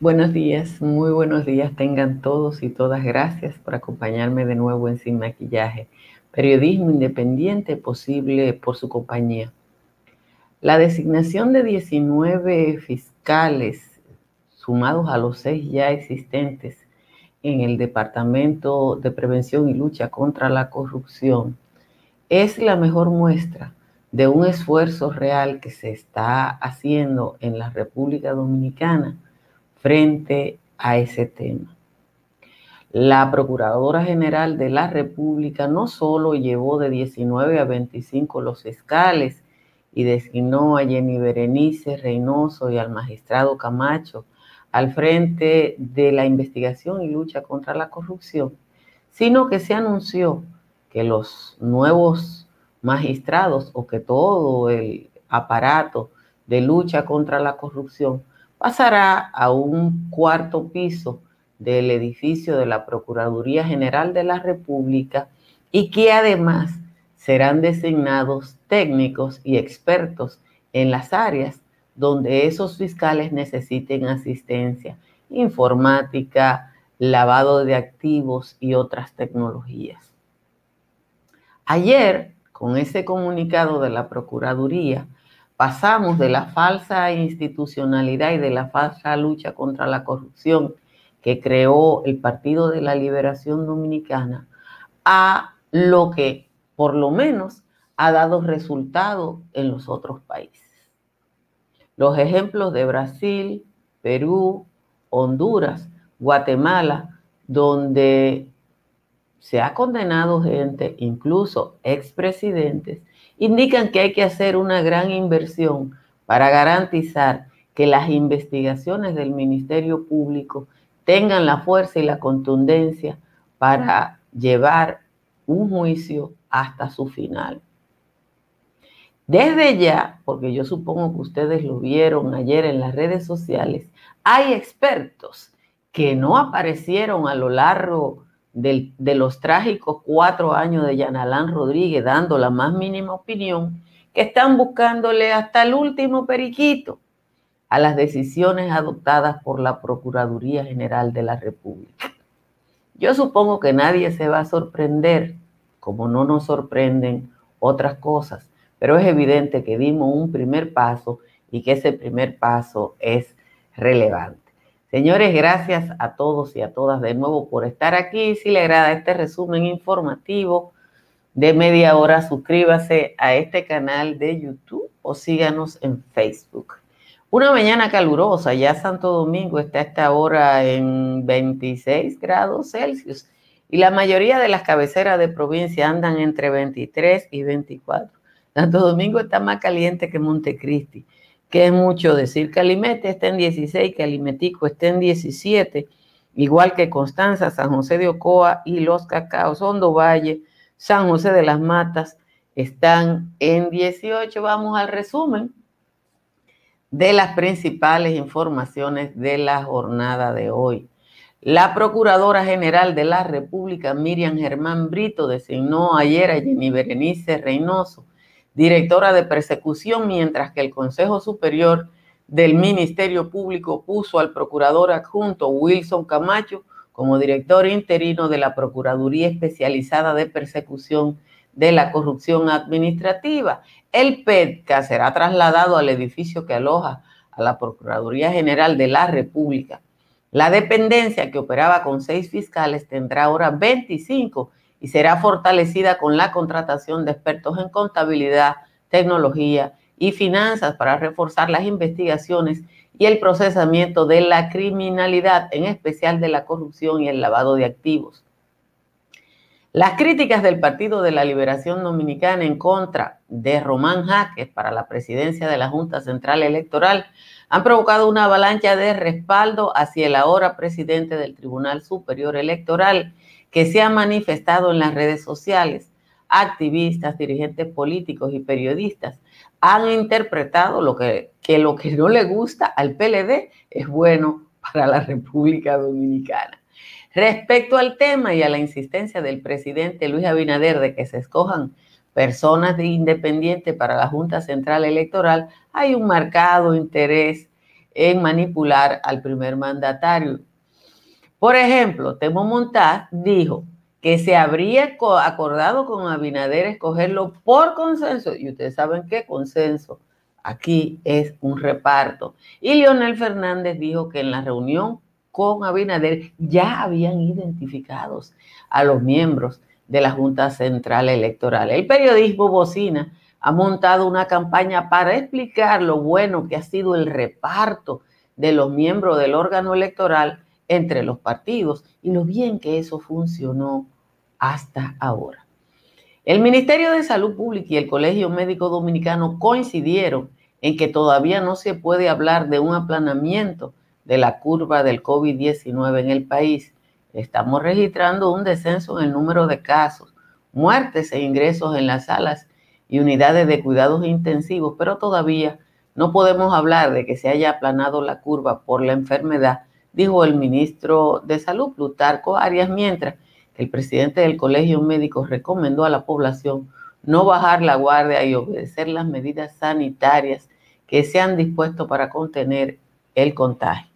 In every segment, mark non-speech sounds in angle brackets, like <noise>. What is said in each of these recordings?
Buenos días, muy buenos días tengan todos y todas. Gracias por acompañarme de nuevo en Sin Maquillaje, periodismo independiente posible por su compañía. La designación de 19 fiscales sumados a los seis ya existentes en el Departamento de Prevención y Lucha contra la Corrupción es la mejor muestra de un esfuerzo real que se está haciendo en la República Dominicana frente a ese tema. La Procuradora General de la República no solo llevó de 19 a 25 los fiscales y designó a Jenny Berenice Reynoso y al magistrado Camacho al frente de la investigación y lucha contra la corrupción, sino que se anunció que los nuevos magistrados o que todo el aparato de lucha contra la corrupción pasará a un cuarto piso del edificio de la Procuraduría General de la República y que además serán designados técnicos y expertos en las áreas donde esos fiscales necesiten asistencia, informática, lavado de activos y otras tecnologías. Ayer, con ese comunicado de la Procuraduría, pasamos de la falsa institucionalidad y de la falsa lucha contra la corrupción que creó el Partido de la Liberación Dominicana a lo que por lo menos ha dado resultado en los otros países. Los ejemplos de Brasil, Perú, Honduras, Guatemala, donde se ha condenado gente, incluso expresidentes, indican que hay que hacer una gran inversión para garantizar que las investigaciones del Ministerio Público tengan la fuerza y la contundencia para llevar un juicio hasta su final. Desde ya, porque yo supongo que ustedes lo vieron ayer en las redes sociales, hay expertos que no aparecieron a lo largo de los trágicos cuatro años de Yanalán Rodríguez dando la más mínima opinión, que están buscándole hasta el último periquito a las decisiones adoptadas por la Procuraduría General de la República. Yo supongo que nadie se va a sorprender, como no nos sorprenden otras cosas, pero es evidente que dimos un primer paso y que ese primer paso es relevante. Señores, gracias a todos y a todas de nuevo por estar aquí. Si le agrada este resumen informativo de media hora, suscríbase a este canal de YouTube o síganos en Facebook. Una mañana calurosa, ya Santo Domingo está a esta hora en 26 grados Celsius y la mayoría de las cabeceras de provincia andan entre 23 y 24. Santo Domingo está más caliente que Montecristi que es mucho decir. Calimete está en 16, Calimetico está en 17, igual que Constanza, San José de Ocoa y Los Cacaos, Hondo Valle, San José de las Matas están en 18. Vamos al resumen de las principales informaciones de la jornada de hoy. La Procuradora General de la República, Miriam Germán Brito, designó ayer a Jenny Berenice Reynoso directora de persecución, mientras que el Consejo Superior del Ministerio Público puso al procurador adjunto Wilson Camacho como director interino de la Procuraduría Especializada de Persecución de la Corrupción Administrativa. El PEDCA será trasladado al edificio que aloja a la Procuraduría General de la República. La dependencia que operaba con seis fiscales tendrá ahora 25 y será fortalecida con la contratación de expertos en contabilidad, tecnología y finanzas para reforzar las investigaciones y el procesamiento de la criminalidad, en especial de la corrupción y el lavado de activos. Las críticas del Partido de la Liberación Dominicana en contra de Román Jaques para la presidencia de la Junta Central Electoral han provocado una avalancha de respaldo hacia el ahora presidente del Tribunal Superior Electoral, que se ha manifestado en las redes sociales. Activistas, dirigentes políticos y periodistas han interpretado lo que, que lo que no le gusta al PLD es bueno para la República Dominicana. Respecto al tema y a la insistencia del presidente Luis Abinader de que se escojan personas de independiente para la Junta Central Electoral, hay un marcado interés en manipular al primer mandatario. Por ejemplo, Temo Montaz dijo que se habría acordado con Abinader escogerlo por consenso. Y ustedes saben qué consenso. Aquí es un reparto. Y Leonel Fernández dijo que en la reunión con Abinader ya habían identificados a los miembros de la Junta Central Electoral. El periodismo Bocina ha montado una campaña para explicar lo bueno que ha sido el reparto de los miembros del órgano electoral entre los partidos y lo bien que eso funcionó hasta ahora. El Ministerio de Salud Pública y el Colegio Médico Dominicano coincidieron en que todavía no se puede hablar de un aplanamiento de la curva del COVID-19 en el país. Estamos registrando un descenso en el número de casos, muertes e ingresos en las salas y unidades de cuidados intensivos, pero todavía no podemos hablar de que se haya aplanado la curva por la enfermedad, dijo el ministro de Salud, Plutarco Arias, mientras que el presidente del Colegio Médico recomendó a la población no bajar la guardia y obedecer las medidas sanitarias que se han dispuesto para contener el contagio.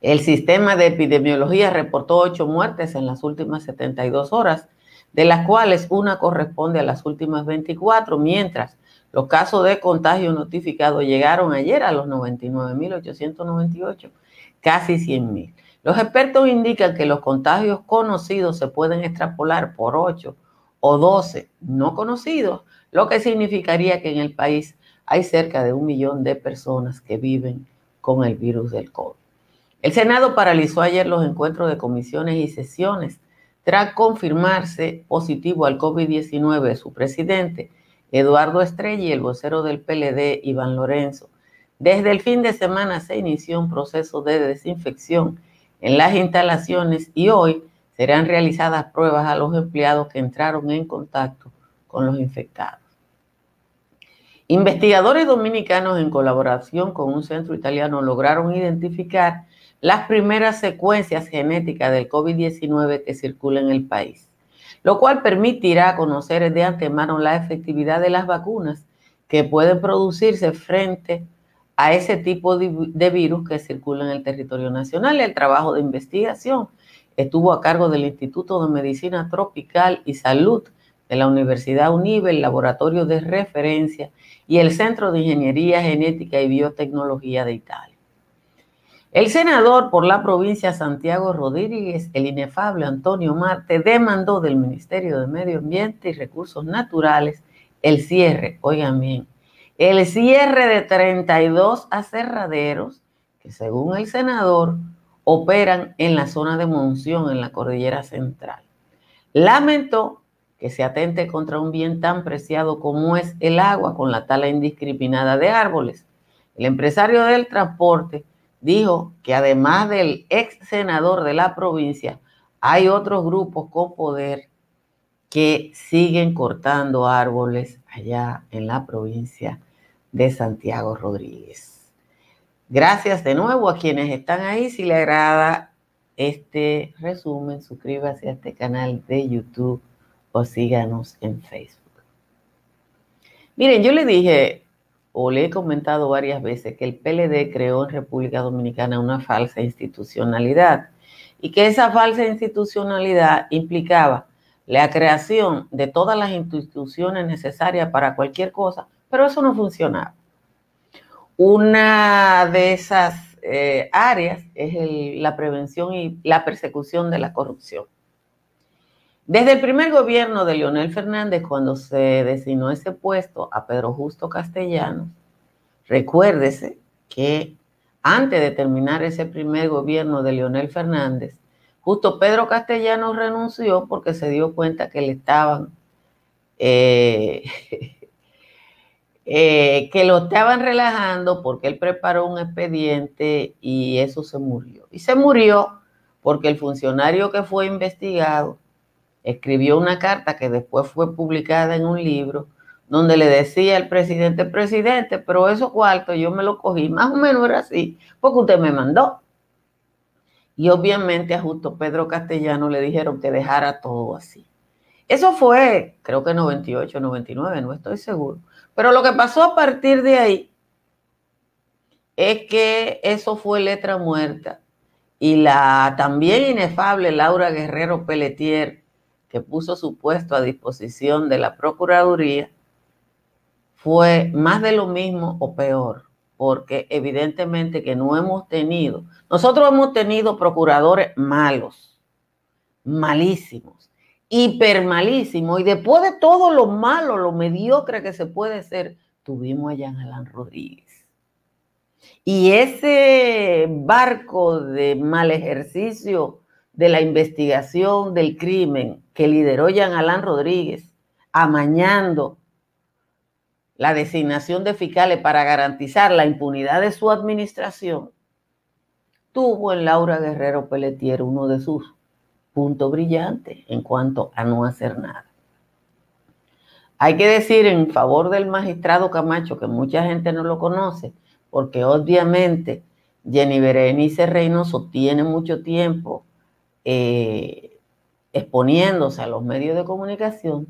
El sistema de epidemiología reportó ocho muertes en las últimas 72 horas, de las cuales una corresponde a las últimas 24, mientras los casos de contagio notificados llegaron ayer a los 99.898, casi 100.000. Los expertos indican que los contagios conocidos se pueden extrapolar por 8 o 12 no conocidos, lo que significaría que en el país hay cerca de un millón de personas que viven con el virus del COVID. El Senado paralizó ayer los encuentros de comisiones y sesiones tras confirmarse positivo al COVID-19 su presidente, Eduardo Estrella, y el vocero del PLD, Iván Lorenzo. Desde el fin de semana se inició un proceso de desinfección en las instalaciones y hoy serán realizadas pruebas a los empleados que entraron en contacto con los infectados. Investigadores dominicanos en colaboración con un centro italiano lograron identificar las primeras secuencias genéticas del COVID-19 que circulan en el país, lo cual permitirá conocer de antemano la efectividad de las vacunas que pueden producirse frente a ese tipo de, virus que circula en el territorio nacional. El trabajo de investigación estuvo a cargo del Instituto de Medicina Tropical y Salud de la Universidad UNIBE, el Laboratorio de Referencia y el Centro de Ingeniería Genética y Biotecnología de Italia. El senador por la provincia Santiago Rodríguez, el inefable Antonio Marte, demandó del Ministerio de Medio Ambiente y Recursos Naturales el cierre, oigan bien, el cierre de 32 aserraderos que según el senador operan en la zona de Monción, en la cordillera central. Lamentó que se atente contra un bien tan preciado como es el agua con la tala indiscriminada de árboles. El empresario del transporte dijo que además del ex senador de la provincia, hay otros grupos con poder que siguen cortando árboles allá en la provincia de Santiago Rodríguez. Gracias de nuevo a quienes están ahí. Si le agrada este resumen, suscríbase a este canal de YouTube o síganos en Facebook. Miren, yo le dije o le he comentado varias veces que el PLD creó en República Dominicana una falsa institucionalidad y que esa falsa institucionalidad implicaba la creación de todas las instituciones necesarias para cualquier cosa, pero eso no funcionaba. Una de esas eh, áreas es la prevención y la persecución de la corrupción. Desde el primer gobierno de Leonel Fernández, cuando se designó ese puesto a Pedro Justo Castellanos, recuérdese que antes de terminar ese primer gobierno de Leonel Fernández, justo Pedro Castellanos renunció porque se dio cuenta que le estaban, eh, <laughs> eh, que lo estaban relajando porque él preparó un expediente y eso se murió. Y se murió porque el funcionario que fue investigado escribió una carta que después fue publicada en un libro donde le decía al presidente, presidente, pero esos cuartos yo me los cogí, más o menos era así, porque usted me mandó. Y obviamente a Justo Pedro Castellano le dijeron que dejara todo así. Eso fue, creo que 98, 99, no estoy seguro. Pero lo que pasó a partir de ahí es que eso fue letra muerta. Y la también inefable Laura Guerrero Pelletier, que puso su puesto a disposición de la Procuraduría, fue más de lo mismo o peor, porque evidentemente que no hemos tenido, nosotros hemos tenido procuradores malos, malísimos, hipermalísimos, y después de todo lo malo, lo mediocre que se puede ser, tuvimos a Jean Alain Rodríguez. Y ese barco de mal ejercicio de la investigación del crimen que lideró Jean Alain Rodríguez, amañando la designación de fiscales para garantizar la impunidad de su administración, tuvo en Laura Guerrero Pelletier uno de sus puntos brillantes en cuanto a no hacer nada. Hay que decir en favor del magistrado Camacho, que mucha gente no lo conoce, porque obviamente Jenny Berenice Reynoso tiene mucho tiempo eh, exponiéndose a los medios de comunicación,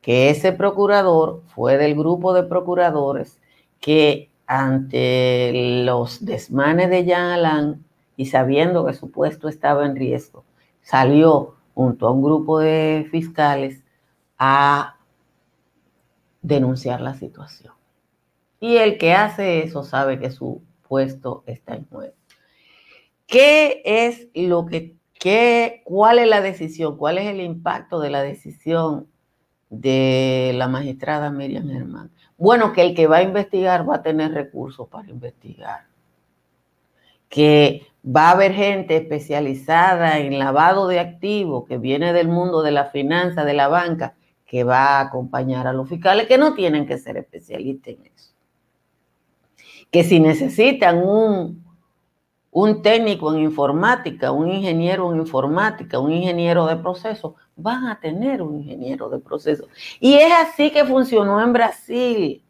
que ese procurador fue del grupo de procuradores que ante los desmanes de Jean Alain y sabiendo que su puesto estaba en riesgo, salió junto a un grupo de fiscales a denunciar la situación. Y el que hace eso sabe que su puesto está en juego. ¿Qué es lo que, qué, cuál es la decisión, cuál es el impacto de la decisión de la magistrada Miriam Germán? Bueno, que el que va a investigar va a tener recursos para investigar. Que va a haber gente especializada en lavado de activos que viene del mundo de la finanza, de la banca, que va a acompañar a los fiscales que no tienen que ser especialistas en eso que si necesitan un, un técnico en informática, un ingeniero en informática, un ingeniero de proceso, van a tener un ingeniero de proceso. Y es así que funcionó en Brasil.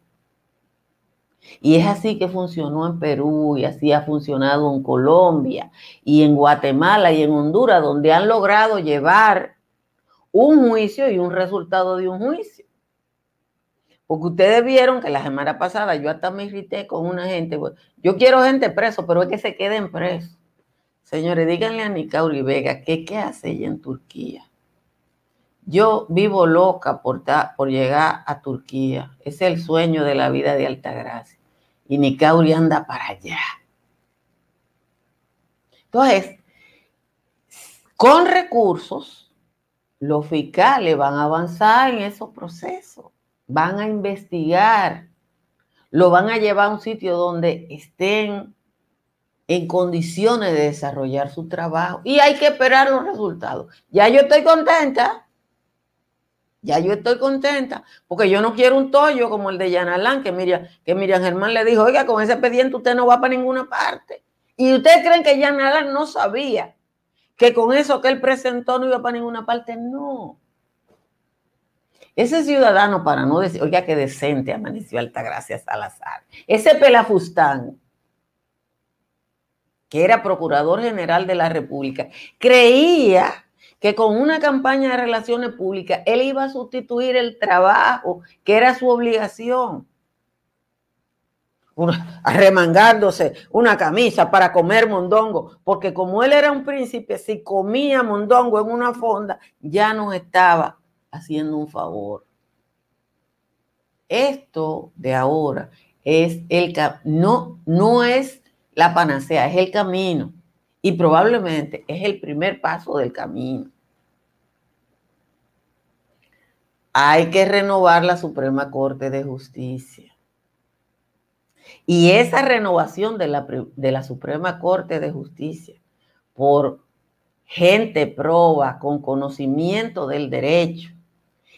Y es así que funcionó en Perú y así ha funcionado en Colombia y en Guatemala y en Honduras, donde han logrado llevar un juicio y un resultado de un juicio. Porque ustedes vieron que la semana pasada yo hasta me irrité con una gente. Yo quiero gente preso, pero es que se queden presos. Señores, díganle a Nicauri Vega que qué hace ella en Turquía. Yo vivo loca por, por llegar a Turquía. Es el sueño de la vida de Altagracia. Y Nicauri anda para allá. Entonces, con recursos, los fiscales van a avanzar en esos procesos van a investigar, lo van a llevar a un sitio donde estén en condiciones de desarrollar su trabajo. Y hay que esperar los resultados. Ya yo estoy contenta. Ya yo estoy contenta, porque yo no quiero un tollo como el de Yanalán, que Miriam, que Miriam Germán le dijo, oiga, con ese expediente usted no va para ninguna parte. Y ustedes creen que Yanalán no sabía que con eso que él presentó no iba para ninguna parte. No. Ese ciudadano, para no decir, oiga, qué decente amaneció Altagracia Salazar. Ese pelafustán, que era procurador general de la República, creía que con una campaña de relaciones públicas él iba a sustituir el trabajo que era su obligación. arremangándose una camisa para comer mondongo, porque como él era un príncipe, si comía mondongo en una fonda, ya no estaba haciendo un favor. Esto de ahora es el no no es la panacea, es el camino y probablemente es el primer paso del camino. Hay que renovar la Suprema Corte de Justicia. Y esa renovación de la, de la Suprema Corte de Justicia por gente proba con conocimiento del derecho,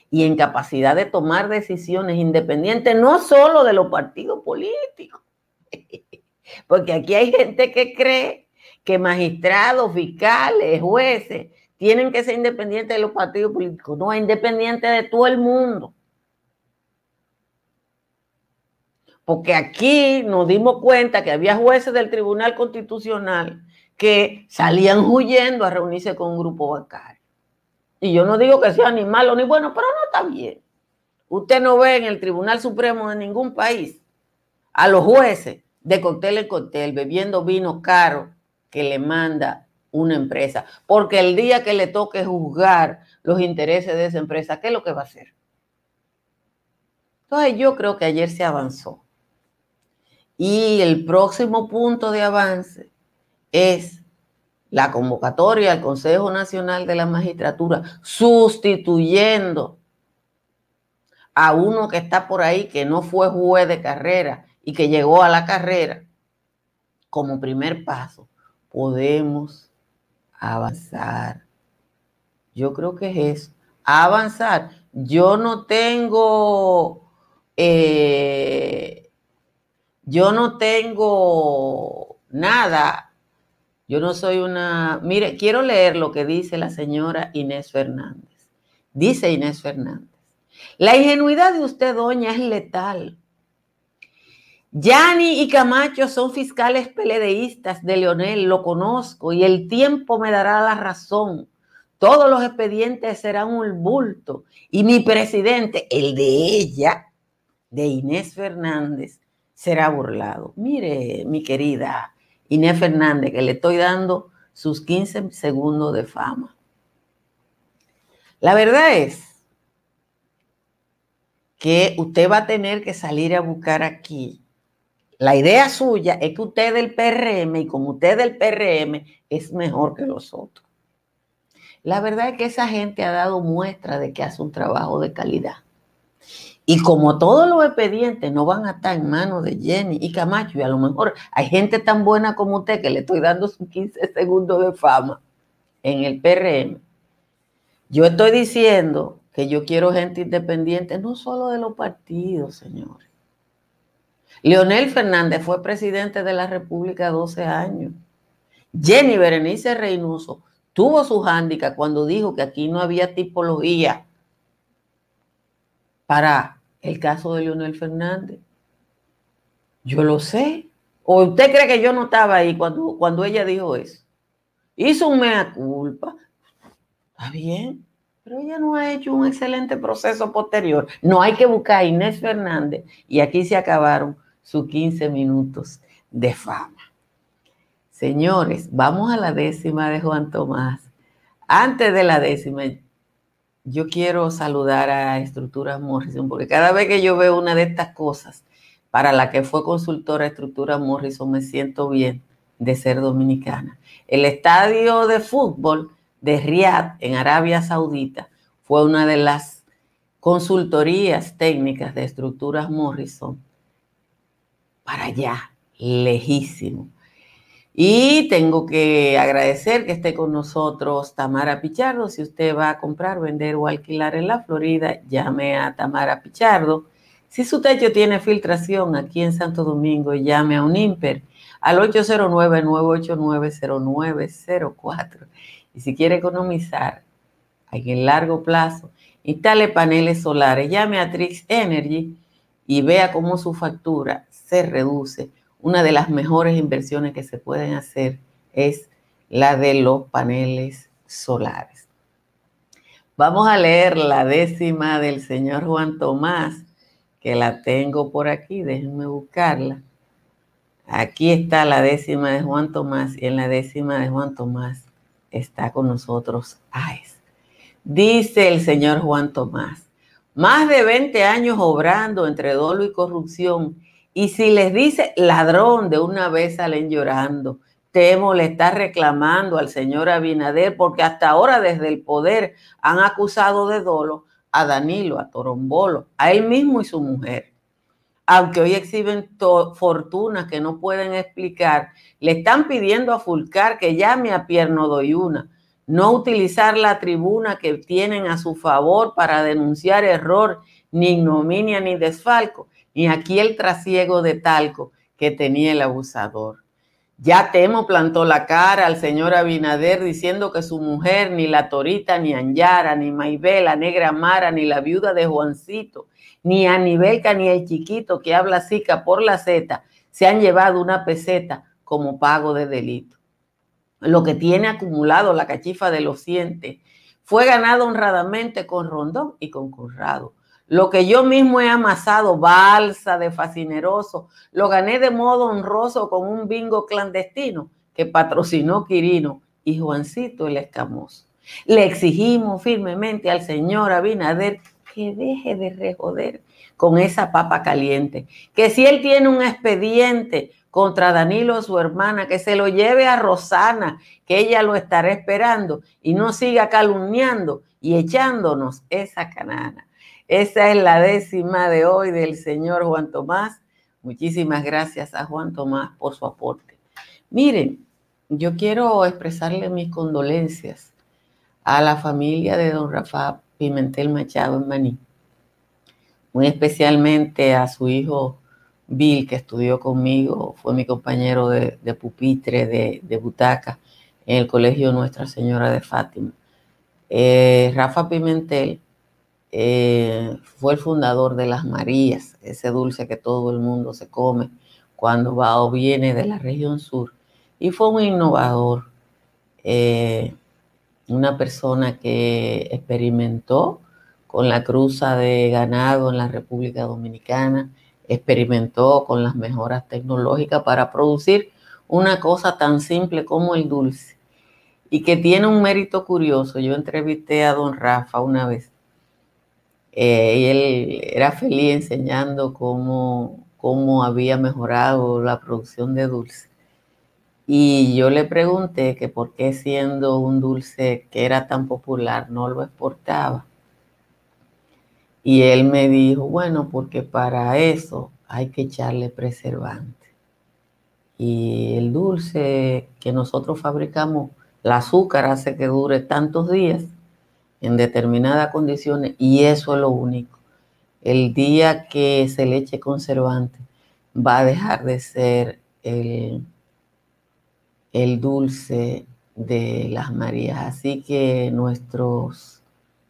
y en capacidad de tomar decisiones independientes, no solo de los partidos políticos. <laughs> Porque aquí hay gente que cree que magistrados, fiscales, jueces, tienen que ser independientes de los partidos políticos. No, independientes de todo el mundo. Porque aquí nos dimos cuenta que había jueces del Tribunal Constitucional que salían huyendo a reunirse con un grupo bancario. Y yo no digo que sea ni malo ni bueno, pero no está bien. Usted no ve en el Tribunal Supremo de ningún país a los jueces de cóctel en cóctel, bebiendo vino caro que le manda una empresa. Porque el día que le toque juzgar los intereses de esa empresa, ¿qué es lo que va a hacer? Entonces yo creo que ayer se avanzó. Y el próximo punto de avance es la convocatoria al Consejo Nacional de la Magistratura, sustituyendo a uno que está por ahí, que no fue juez de carrera y que llegó a la carrera, como primer paso, podemos avanzar. Yo creo que es eso, avanzar. Yo no tengo, eh, yo no tengo nada yo no soy una... Mire, quiero leer lo que dice la señora Inés Fernández. Dice Inés Fernández. La ingenuidad de usted, doña, es letal. Yani y Camacho son fiscales peledeístas de Leonel, lo conozco, y el tiempo me dará la razón. Todos los expedientes serán un bulto. Y mi presidente, el de ella, de Inés Fernández, será burlado. Mire, mi querida Inés Fernández, que le estoy dando sus 15 segundos de fama. La verdad es que usted va a tener que salir a buscar aquí. La idea suya es que usted del PRM y como usted del PRM es mejor que los otros. La verdad es que esa gente ha dado muestra de que hace un trabajo de calidad. Y como todos los expedientes no van a estar en manos de Jenny y Camacho, y a lo mejor hay gente tan buena como usted que le estoy dando sus 15 segundos de fama en el PRM, yo estoy diciendo que yo quiero gente independiente, no solo de los partidos, señores. Leonel Fernández fue presidente de la República 12 años. Jenny Berenice Reynoso tuvo su hándicap cuando dijo que aquí no había tipología para el caso de Leonel Fernández. Yo lo sé. ¿O usted cree que yo no estaba ahí cuando, cuando ella dijo eso? Hizo un mea culpa. Está bien, pero ella no ha hecho un excelente proceso posterior. No hay que buscar a Inés Fernández y aquí se acabaron sus 15 minutos de fama. Señores, vamos a la décima de Juan Tomás. Antes de la décima, yo quiero saludar a Estructuras Morrison, porque cada vez que yo veo una de estas cosas, para la que fue consultora Estructuras Morrison, me siento bien de ser dominicana. El estadio de fútbol de Riyadh, en Arabia Saudita, fue una de las consultorías técnicas de Estructuras Morrison para allá, lejísimo. Y tengo que agradecer que esté con nosotros Tamara Pichardo. Si usted va a comprar, vender o alquilar en la Florida, llame a Tamara Pichardo. Si su techo tiene filtración aquí en Santo Domingo, llame a un IMPER al 809-989-0904. Y si quiere economizar en el largo plazo, instale paneles solares, llame a Trix Energy y vea cómo su factura se reduce una de las mejores inversiones que se pueden hacer es la de los paneles solares. Vamos a leer la décima del señor Juan Tomás, que la tengo por aquí, déjenme buscarla. Aquí está la décima de Juan Tomás y en la décima de Juan Tomás está con nosotros AES. Dice el señor Juan Tomás, más de 20 años obrando entre dolo y corrupción y si les dice ladrón, de una vez salen llorando. Temo le está reclamando al señor Abinader porque hasta ahora desde el poder han acusado de dolo a Danilo, a Torombolo, a él mismo y su mujer. Aunque hoy exhiben fortunas que no pueden explicar, le están pidiendo a Fulcar que llame a Pierno Doyuna, no utilizar la tribuna que tienen a su favor para denunciar error, ni ignominia ni desfalco y aquí el trasiego de talco que tenía el abusador. Ya Temo plantó la cara al señor Abinader diciendo que su mujer, ni la Torita, ni Anyara, ni Maibel, la negra Mara, ni la viuda de Juancito, ni Anibelca, ni el chiquito que habla sica por la Z, se han llevado una peseta como pago de delito. Lo que tiene acumulado la cachifa de los cientes fue ganado honradamente con Rondón y con Currado. Lo que yo mismo he amasado, balsa de fascineroso, lo gané de modo honroso con un bingo clandestino que patrocinó Quirino y Juancito el Escamoso. Le exigimos firmemente al señor Abinader que deje de rejoder con esa papa caliente, que si él tiene un expediente contra Danilo, su hermana, que se lo lleve a Rosana, que ella lo estará esperando y no siga calumniando y echándonos esa canana. Esa es la décima de hoy del señor Juan Tomás. Muchísimas gracias a Juan Tomás por su aporte. Miren, yo quiero expresarle mis condolencias a la familia de don Rafa Pimentel Machado en Maní, muy especialmente a su hijo Bill, que estudió conmigo, fue mi compañero de, pupitre, de, butaca, en el colegio Nuestra Señora de Fátima. Eh, Rafa Pimentel eh, fue el fundador de las Marías, ese dulce que todo el mundo se come cuando va o viene de la región sur, y fue un innovador, eh, una persona que experimentó con la cruza de ganado en la República Dominicana, experimentó con las mejoras tecnológicas para producir una cosa tan simple como el dulce y que tiene un mérito curioso. Yo entrevisté a don Rafa una vez eh, y él era feliz enseñando cómo, cómo había mejorado la producción de dulce. Y yo le pregunté que por qué siendo un dulce que era tan popular no lo exportaba. Y él me dijo, bueno, porque para eso hay que echarle preservante. Y el dulce que nosotros fabricamos, el azúcar hace que dure tantos días en determinadas condiciones y eso es lo único. El día que se le eche conservante va a dejar de ser el, el dulce de las Marías. Así que nuestros,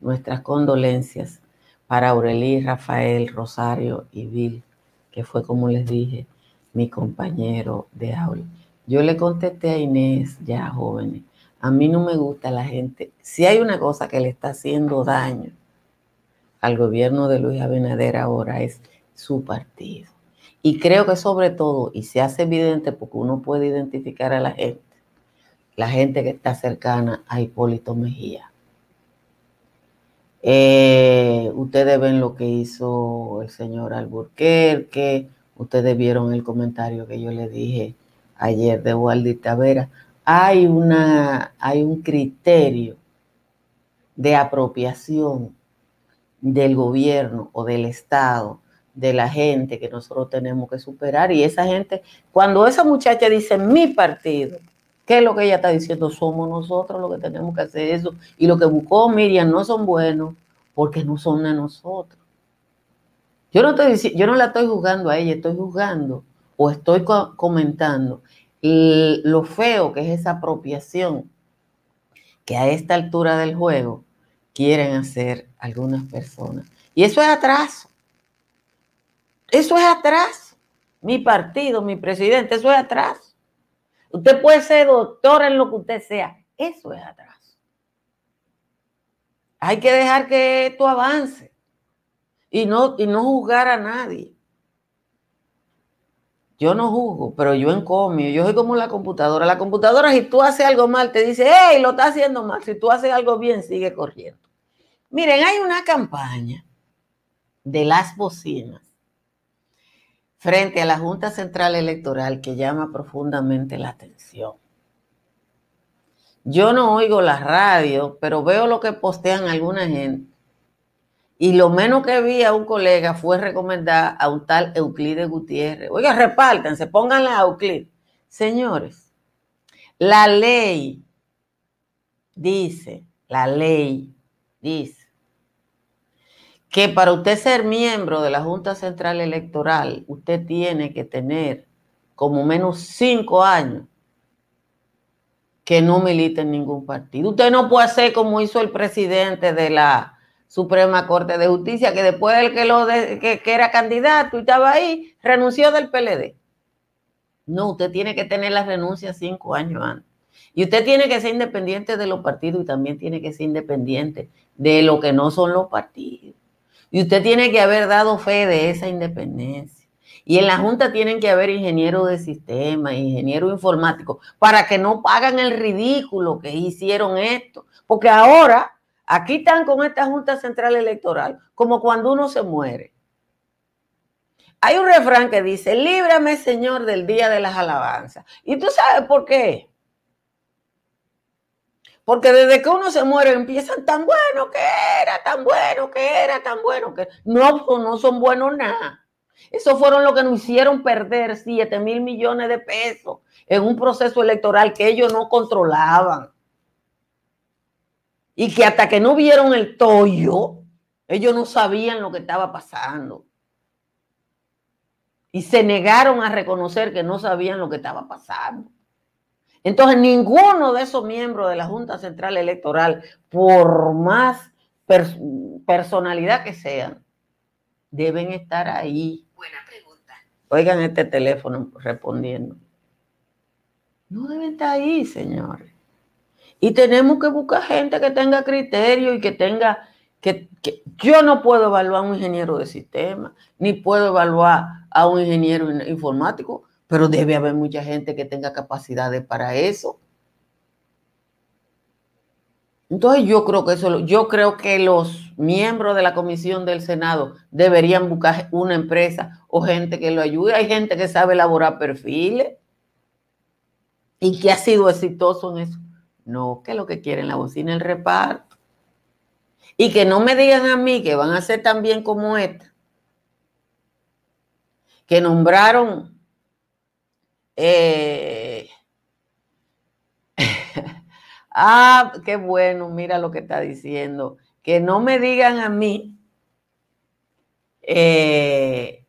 nuestras condolencias para Aurelí, Rafael, Rosario y Bill, que fue como les dije, mi compañero de aula. Yo le contesté a Inés, ya jóvenes, a mí no me gusta la gente. Si hay una cosa que le está haciendo daño al gobierno de Luis Abinader ahora es su partido. Y creo que sobre todo, y se hace evidente porque uno puede identificar a la gente, la gente que está cercana a Hipólito Mejía. Eh, ustedes ven lo que hizo el señor Alburquerque, ustedes vieron el comentario que yo le dije ayer de Waldi Tavera. Hay, una, hay un criterio de apropiación del gobierno o del Estado, de la gente que nosotros tenemos que superar. Y esa gente, cuando esa muchacha dice mi partido, ¿Qué es lo que ella está diciendo? Somos nosotros los que tenemos que hacer eso. Y lo que buscó Miriam no son buenos porque no son de nosotros. Yo no, estoy, yo no la estoy juzgando a ella, estoy juzgando o estoy comentando lo feo que es esa apropiación que a esta altura del juego quieren hacer algunas personas. Y eso es atraso. Eso es atraso. Mi partido, mi presidente, eso es atraso. Usted puede ser doctor en lo que usted sea. Eso es atraso. Hay que dejar que esto avance y no, y no juzgar a nadie. Yo no juzgo, pero yo encomio. Yo soy como la computadora. La computadora, si tú haces algo mal, te dice, hey, lo está haciendo mal. Si tú haces algo bien, sigue corriendo. Miren, hay una campaña de las bocinas frente a la Junta Central Electoral que llama profundamente la atención. Yo no oigo la radio, pero veo lo que postean alguna gente. Y lo menos que vi a un colega fue recomendar a un tal Euclides Gutiérrez. Oiga, repártanse, pónganle a Euclides. Señores, la ley dice, la ley dice que para usted ser miembro de la Junta Central Electoral, usted tiene que tener como menos cinco años que no milite en ningún partido. Usted no puede hacer como hizo el presidente de la Suprema Corte de Justicia, que después del que, lo que, era candidato y estaba ahí, renunció del PLD. No, usted tiene que tener la renuncia cinco años antes. Y usted tiene que ser independiente de los partidos y también tiene que ser independiente de lo que no son los partidos. Y usted tiene que haber dado fe de esa independencia. Y en la Junta tienen que haber ingenieros de sistema, ingenieros informáticos, para que no pagan el ridículo que hicieron esto. Porque ahora, aquí están con esta Junta Central Electoral, como cuando uno se muere. Hay un refrán que dice, líbrame Señor del día de las alabanzas. ¿Y tú sabes por qué? Porque desde que uno se muere empiezan tan bueno que era, tan bueno que era, tan bueno que no, pues, no son buenos nada. Esos fueron los que nos hicieron perder 7 mil millones de pesos en un proceso electoral que ellos no controlaban. Y que hasta que no vieron el toyo, ellos no sabían lo que estaba pasando. Y se negaron a reconocer que no sabían lo que estaba pasando. Entonces, ninguno de esos miembros de la Junta Central Electoral, por más personalidad que sean, deben estar ahí. Buena pregunta. Oigan este teléfono respondiendo. No deben estar ahí, señores. Y tenemos que buscar gente que tenga criterio y que tenga, que, que yo no puedo evaluar a un ingeniero de sistema, ni puedo evaluar a un ingeniero informático pero debe haber mucha gente que tenga capacidades para eso. Entonces yo creo que eso, yo creo que los miembros de la comisión del Senado deberían buscar una empresa o gente que lo ayude. Hay gente que sabe elaborar perfiles y que ha sido exitoso en eso. No, que lo que quieren la bocina el reparto. Y que no me digan a mí que van a ser tan bien como esta, que nombraron eh, <laughs> ah, qué bueno, mira lo que está diciendo. Que no me digan a mí eh,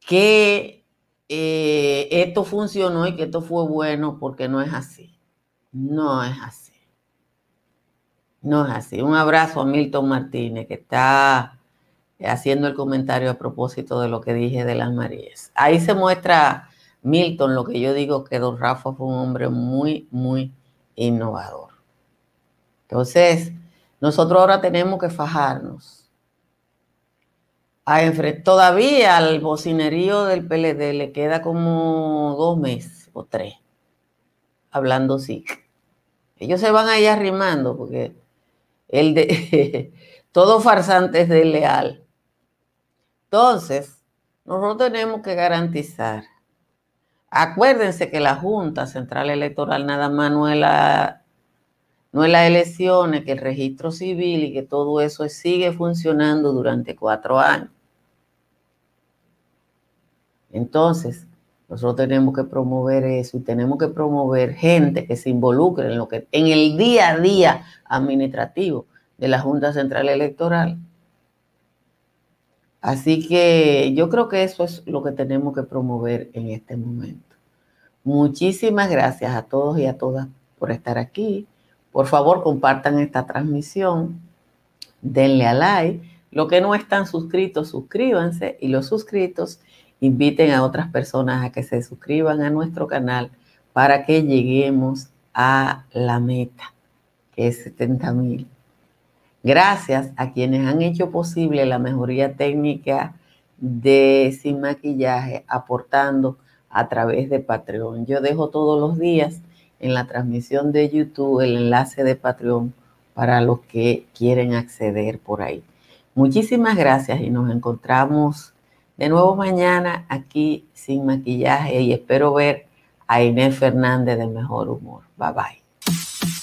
que eh, esto funcionó y que esto fue bueno porque no es así. No es así. No es así. Un abrazo a Milton Martínez que está haciendo el comentario a propósito de lo que dije de las Marías. Ahí se muestra Milton lo que yo digo que don Rafa fue un hombre muy, muy innovador. Entonces, nosotros ahora tenemos que fajarnos. A todavía al bocinerío del PLD le queda como dos meses o tres hablando sí. Ellos se van ahí arrimando porque el de <laughs> todo farsante es desleal. Entonces, nosotros tenemos que garantizar. Acuérdense que la Junta Central Electoral nada más no es la, no es las elecciones, que el registro civil y que todo eso sigue funcionando durante cuatro años. Entonces, nosotros tenemos que promover eso y tenemos que promover gente que se involucre en lo que en el día a día administrativo de la Junta Central Electoral Así que yo creo que eso es lo que tenemos que promover en este momento. Muchísimas gracias a todos y a todas por estar aquí. Por favor, compartan esta transmisión. Denle a like. Los que no están suscritos, suscríbanse. Y los suscritos, inviten a otras personas a que se suscriban a nuestro canal para que lleguemos a la meta, que es 70 mil Gracias a quienes han hecho posible la mejoría técnica de Sin Maquillaje, aportando a través de Patreon. Yo dejo todos los días en la transmisión de YouTube el enlace de Patreon para los que quieren acceder por ahí. Muchísimas gracias y nos encontramos de nuevo mañana aquí sin maquillaje y espero ver a Inés Fernández de mejor humor. Bye bye.